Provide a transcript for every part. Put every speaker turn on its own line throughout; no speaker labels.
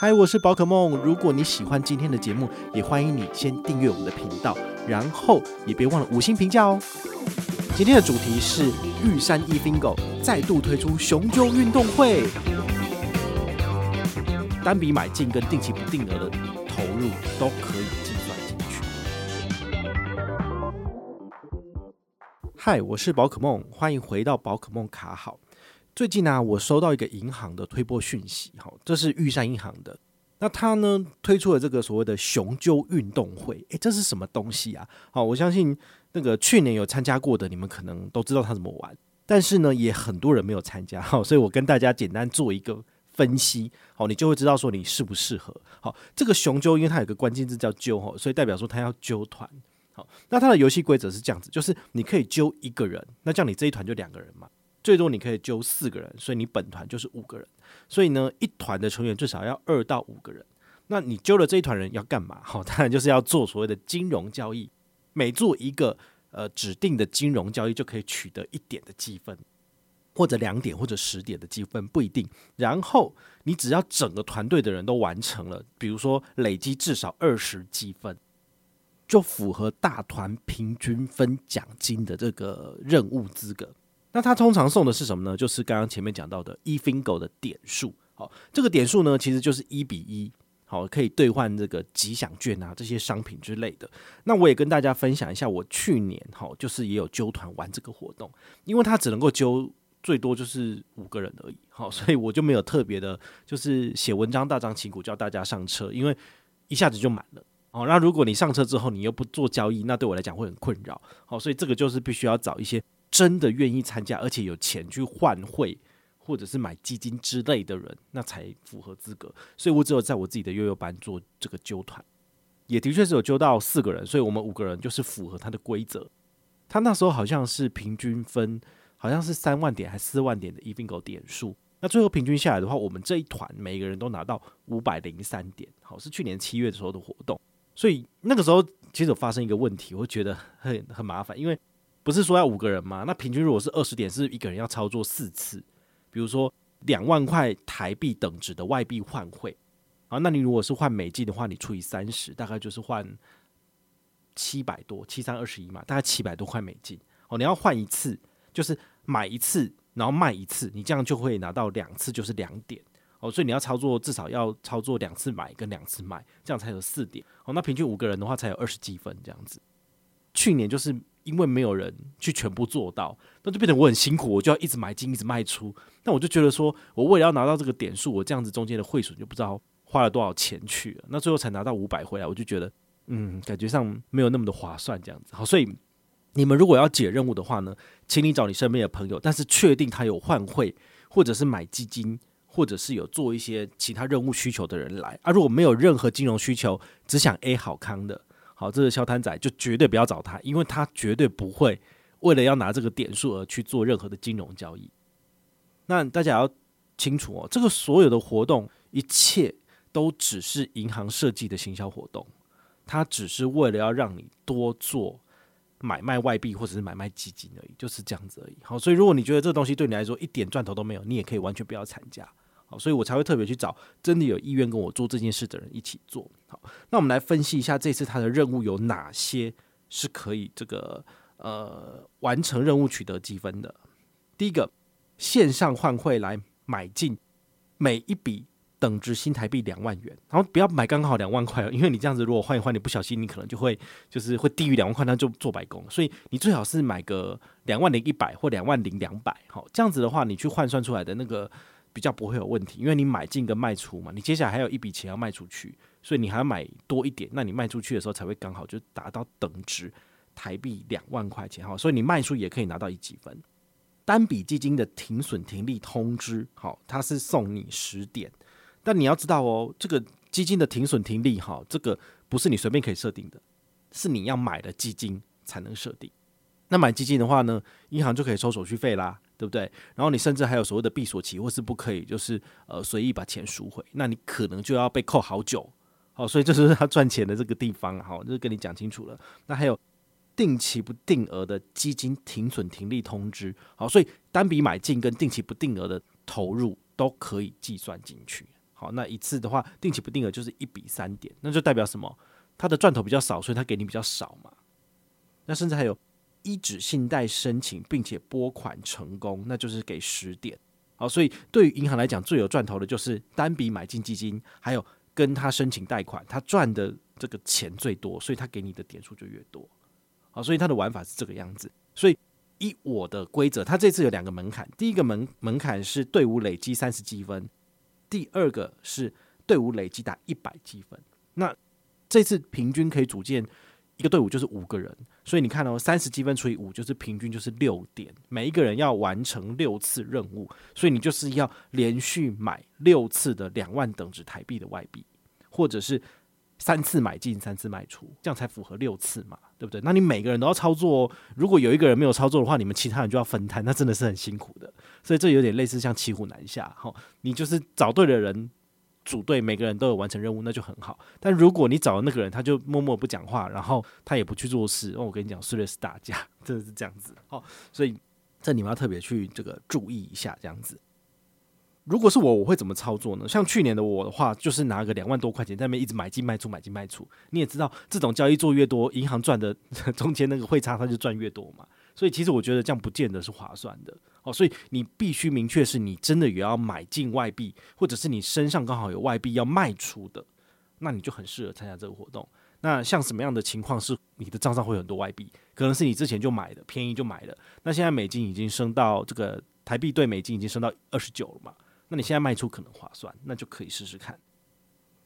嗨，我是宝可梦。如果你喜欢今天的节目，也欢迎你先订阅我们的频道，然后也别忘了五星评价哦。今天的主题是玉山 eFingo 再度推出雄赳运动会，单笔买进跟定期不定额的投入都可以计算进去。嗨，我是宝可梦，欢迎回到宝可梦卡好。最近呢、我收到一个银行的推播讯息，哈，这是玉山银行的。那他呢推出了这个所谓的雄赳运动会，诶，这是什么东西啊？好，我相信那个去年有参加过的，你们可能都知道他怎么玩，但是呢，也很多人没有参加，好，所以我跟大家简单做一个分析，好，你就会知道说你适不适合。好，这个雄赳，因为它有个关键字叫赳，哈，所以代表说它要揪团。好，那它的游戏规则是这样子，就是你可以揪一个人，那这样你这一团就两个人嘛。最多你可以揪四个人，所以你本团就是五个人。所以呢，一团的成员最少要二到五个人。那你揪了这一团人要干嘛？好，当然就是要做所谓的金融交易。每做一个呃指定的金融交易，就可以取得一点的积分，或者两点或者十点的积分，不一定。然后你只要整个团队的人都完成了，比如说累积至少二十积分，就符合大团平均分奖金的这个任务资格。那他通常送的是什么呢？就是刚刚前面讲到的 eFingo 的点数。好，这个点数呢，其实就是一比一，好，可以兑换这个吉祥券啊，这些商品之类的。那我也跟大家分享一下，我去年好，就是也有揪团玩这个活动，因为他只能够揪最多就是五个人而已，好，所以我就没有特别的，就是写文章大张旗鼓叫大家上车，因为一下子就满了。哦，那如果你上车之后你又不做交易，那对我来讲会很困扰。好，所以这个就是必须要找一些。真的愿意参加，而且有钱去换汇或者是买基金之类的人，那才符合资格。所以我只有在我自己的悠悠班做这个揪团，也的确是有揪到四个人，所以我们五个人就是符合他的规则。他那时候好像是平均分，好像是三万点还是四万点的 eFingo 点数。那最后平均下来的话，我们这一团每一个人都拿到五百零三点。好，是去年七月的时候的活动。所以那个时候其实有发生一个问题，我觉得很很麻烦，因为。不是说要五个人吗？那平均如果是二十点，是一个人要操作四次。比如说两万块台币等值的外币换汇，啊，那你如果是换美金的话，你除以三十，大概就是换七百多，七三二十一嘛，大概七百多块美金。哦，你要换一次，就是买一次，然后卖一次，你这样就会拿到两次，就是两点。哦，所以你要操作至少要操作两次买跟两次卖，这样才有四点。哦，那平均五个人的话才有二十积分这样子。去年就是。因为没有人去全部做到，那就变成我很辛苦，我就要一直买进，一直卖出。那我就觉得说，我为了要拿到这个点数，我这样子中间的汇损就不知道花了多少钱去了。那最后才拿到五百回来，我就觉得，嗯，感觉上没有那么的划算这样子。好，所以你们如果要解任务的话呢，请你找你身边的朋友，但是确定他有换汇，或者是买基金，或者是有做一些其他任务需求的人来。啊，如果没有任何金融需求，只想 A 好康的。好，这个小摊仔就绝对不要找他，因为他绝对不会为了要拿这个点数而去做任何的金融交易。那大家要清楚哦，这个所有的活动，一切都只是银行设计的行销活动，它只是为了要让你多做买卖外币或者是买卖基金而已，就是这样子而已。好，所以如果你觉得这个东西对你来说一点赚头都没有，你也可以完全不要参加。好，所以我才会特别去找真的有意愿跟我做这件事的人一起做。好，那我们来分析一下这次他的任务有哪些是可以这个呃完成任务取得积分的。第一个，线上换汇来买进每一笔等值新台币两万元，然后不要买刚好两万块，因为你这样子如果换一换，你不小心你可能就会就是会低于两万块，那就做白工。所以你最好是买个两万零一百或两万零两百，好，这样子的话你去换算出来的那个。比较不会有问题，因为你买进跟卖出嘛，你接下来还有一笔钱要卖出去，所以你还要买多一点，那你卖出去的时候才会刚好就达到等值台币两万块钱哈，所以你卖出也可以拿到一积分。单笔基金的停损停利通知，好，它是送你十点，但你要知道哦，这个基金的停损停利哈，这个不是你随便可以设定的，是你要买的基金才能设定。那买基金的话呢，银行就可以收手续费啦。对不对？然后你甚至还有所谓的闭锁期，或是不可以，就是呃随意把钱赎回，那你可能就要被扣好久。好，所以这是他赚钱的这个地方，好，就是跟你讲清楚了。那还有定期不定额的基金停损停利通知，好，所以单笔买进跟定期不定额的投入都可以计算进去。好，那一次的话，定期不定额就是一笔三点，那就代表什么？它的赚头比较少，所以它给你比较少嘛。那甚至还有依止信贷申请并且拨款成功，那就是给十点。好，所以对于银行来讲，最有赚头的就是单笔买进基金，还有跟他申请贷款，他赚的这个钱最多，所以他给你的点数就越多。好，所以他的玩法是这个样子。所以依我的规则，他这次有两个门槛，第一个门门槛是队伍累积三十积分。第二个是队伍累积达一百积分，那这次平均可以组建一个队伍就是五个人，所以你看哦，三十积分除以五就是平均就是六点，每一个人要完成六次任务，所以你就是要连续买六次的两万等值台币的外币，或者是三次买进三次卖出，这样才符合六次嘛，对不对？那你每个人都要操作哦，如果有一个人没有操作的话，你们其他人就要分摊，那真的是很辛苦的。所以这有点类似像骑虎难下，哈，你就是找对了人组队，每个人都有完成任务，那就很好。但如果你找的那个人，他就默默不讲话，然后他也不去做事，哦，我跟你讲，随时是打架，真的是这样子，哦，所以这你们要特别去这个注意一下，这样子。如果是我，我会怎么操作呢？像去年的我的话，就是拿个两万多块钱在那边一直买进卖出，买进卖出。你也知道，这种交易做越多，银行赚的 中间那个汇差，它就赚越多嘛。所以其实我觉得这样不见得是划算的。哦，所以你必须明确是你真的也要买进外币，或者是你身上刚好有外币要卖出的，那你就很适合参加这个活动。那像什么样的情况是你的账上会有很多外币？可能是你之前就买的，便宜就买了。那现在美金已经升到这个台币兑美金已经升到二十九了嘛？那你现在卖出可能划算，那就可以试试看。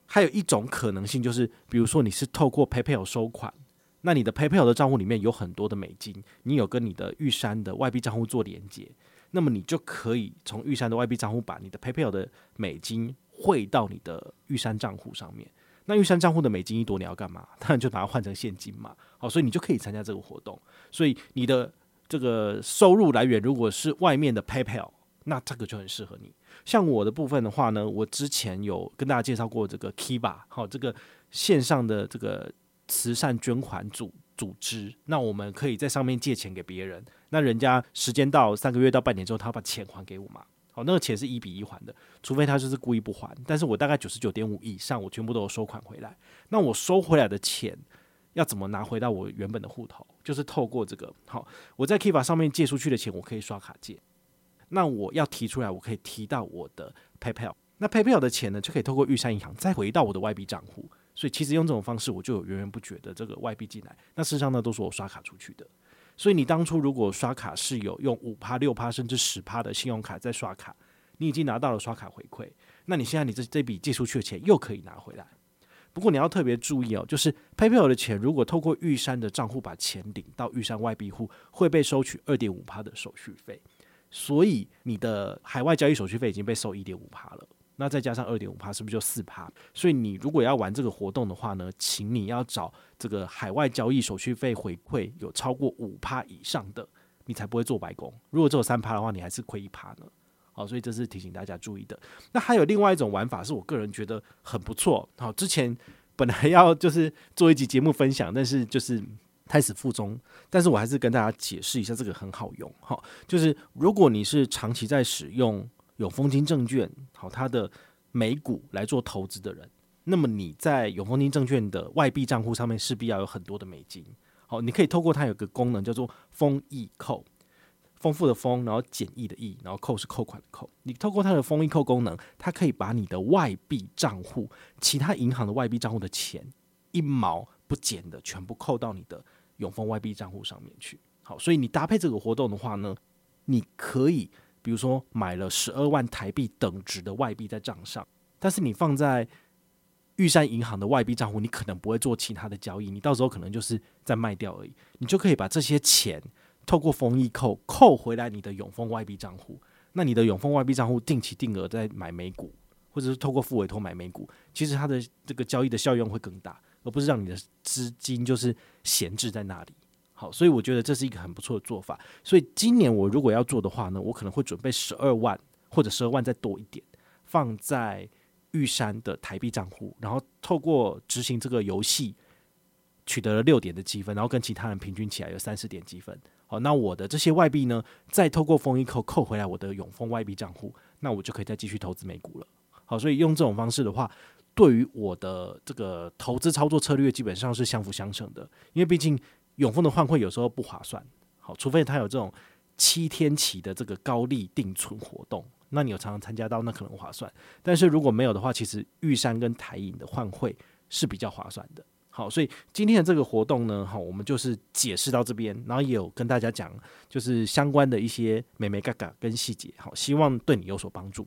还有一种可能性就是，比如说你是透过 PayPal 收款。那你的 PayPal 的账户里面有很多的美金，你有跟你的玉山的外币账户做连接，那么你就可以从玉山的外币账户把你的 PayPal 的美金汇到你的玉山账户上面。那玉山账户的美金一多，你要干嘛？当然就把它换成现金嘛。好，所以你就可以参加这个活动。所以你的这个收入来源如果是外面的 PayPal，那这个就很适合你。像我的部分的话呢，我之前有跟大家介绍过这个 Kiva，好，这个线上的这个。慈善捐款组组织，那我们可以在上面借钱给别人，那人家时间到三个月到半年之后，他把钱还给我嘛？好，那个钱是一比一还的，除非他就是故意不还。但是我大概九十九点五以上，我全部都有收款回来。那我收回来的钱要怎么拿回到我原本的户头？就是透过这个，好，我在 Kiva 上面借出去的钱，我可以刷卡借。那我要提出来，我可以提到我的 PayPal，那 PayPal 的钱呢，就可以透过玉山银行再回到我的外币账户。所以其实用这种方式，我就有源源不绝的这个外币进来。那事实上呢，都是我刷卡出去的。所以你当初如果刷卡是有用五趴、六趴甚至十趴的信用卡在刷卡，你已经拿到了刷卡回馈。那你现在你这这笔借出去的钱又可以拿回来。不过你要特别注意哦，就是 PayPal 的钱如果透过玉山的账户把钱领到玉山外币户，会被收取二点五趴的手续费。所以你的海外交易手续费已经被收一点五趴了。那再加上二点五趴，是不是就四趴？所以你如果要玩这个活动的话呢，请你要找这个海外交易手续费回馈有超过五趴以上的，你才不会做白工。如果只有三趴的话，你还是亏一趴呢。好，所以这是提醒大家注意的。那还有另外一种玩法，是我个人觉得很不错。好，之前本来要就是做一集节目分享，但是就是胎死腹中。但是我还是跟大家解释一下，这个很好用。好，就是如果你是长期在使用。永丰金证券，好，它的美股来做投资的人，那么你在永丰金证券的外币账户上面势必要有很多的美金，好，你可以透过它有个功能叫做丰易扣，丰富的丰，然后简易的易，然后扣是扣款的扣，你透过它的丰易扣功能，它可以把你的外币账户、其他银行的外币账户的钱一毛不减的全部扣到你的永丰外币账户上面去，好，所以你搭配这个活动的话呢，你可以。比如说买了十二万台币等值的外币在账上，但是你放在玉山银行的外币账户，你可能不会做其他的交易，你到时候可能就是在卖掉而已。你就可以把这些钱透过丰溢扣扣回来你的永丰外币账户。那你的永丰外币账户定期定额在买美股，或者是透过付委托买美股，其实它的这个交易的效用会更大，而不是让你的资金就是闲置在那里。好，所以我觉得这是一个很不错的做法。所以今年我如果要做的话呢，我可能会准备十二万或者十二万再多一点，放在玉山的台币账户，然后透过执行这个游戏取得了六点的积分，然后跟其他人平均起来有三十点积分。好，那我的这些外币呢，再透过封一扣扣回来我的永丰外币账户，那我就可以再继续投资美股了。好，所以用这种方式的话，对于我的这个投资操作策略基本上是相辅相成的，因为毕竟永丰的换汇有时候不划算，好，除非他有这种七天期的这个高利定存活动，那你有常常参加到，那可能划算。但是如果没有的话，其实玉山跟台银的换汇是比较划算的。好，所以今天的这个活动呢，好，我们就是解释到这边，然后也有跟大家讲，就是相关的一些美眉嘎嘎跟细节，好，希望对你有所帮助。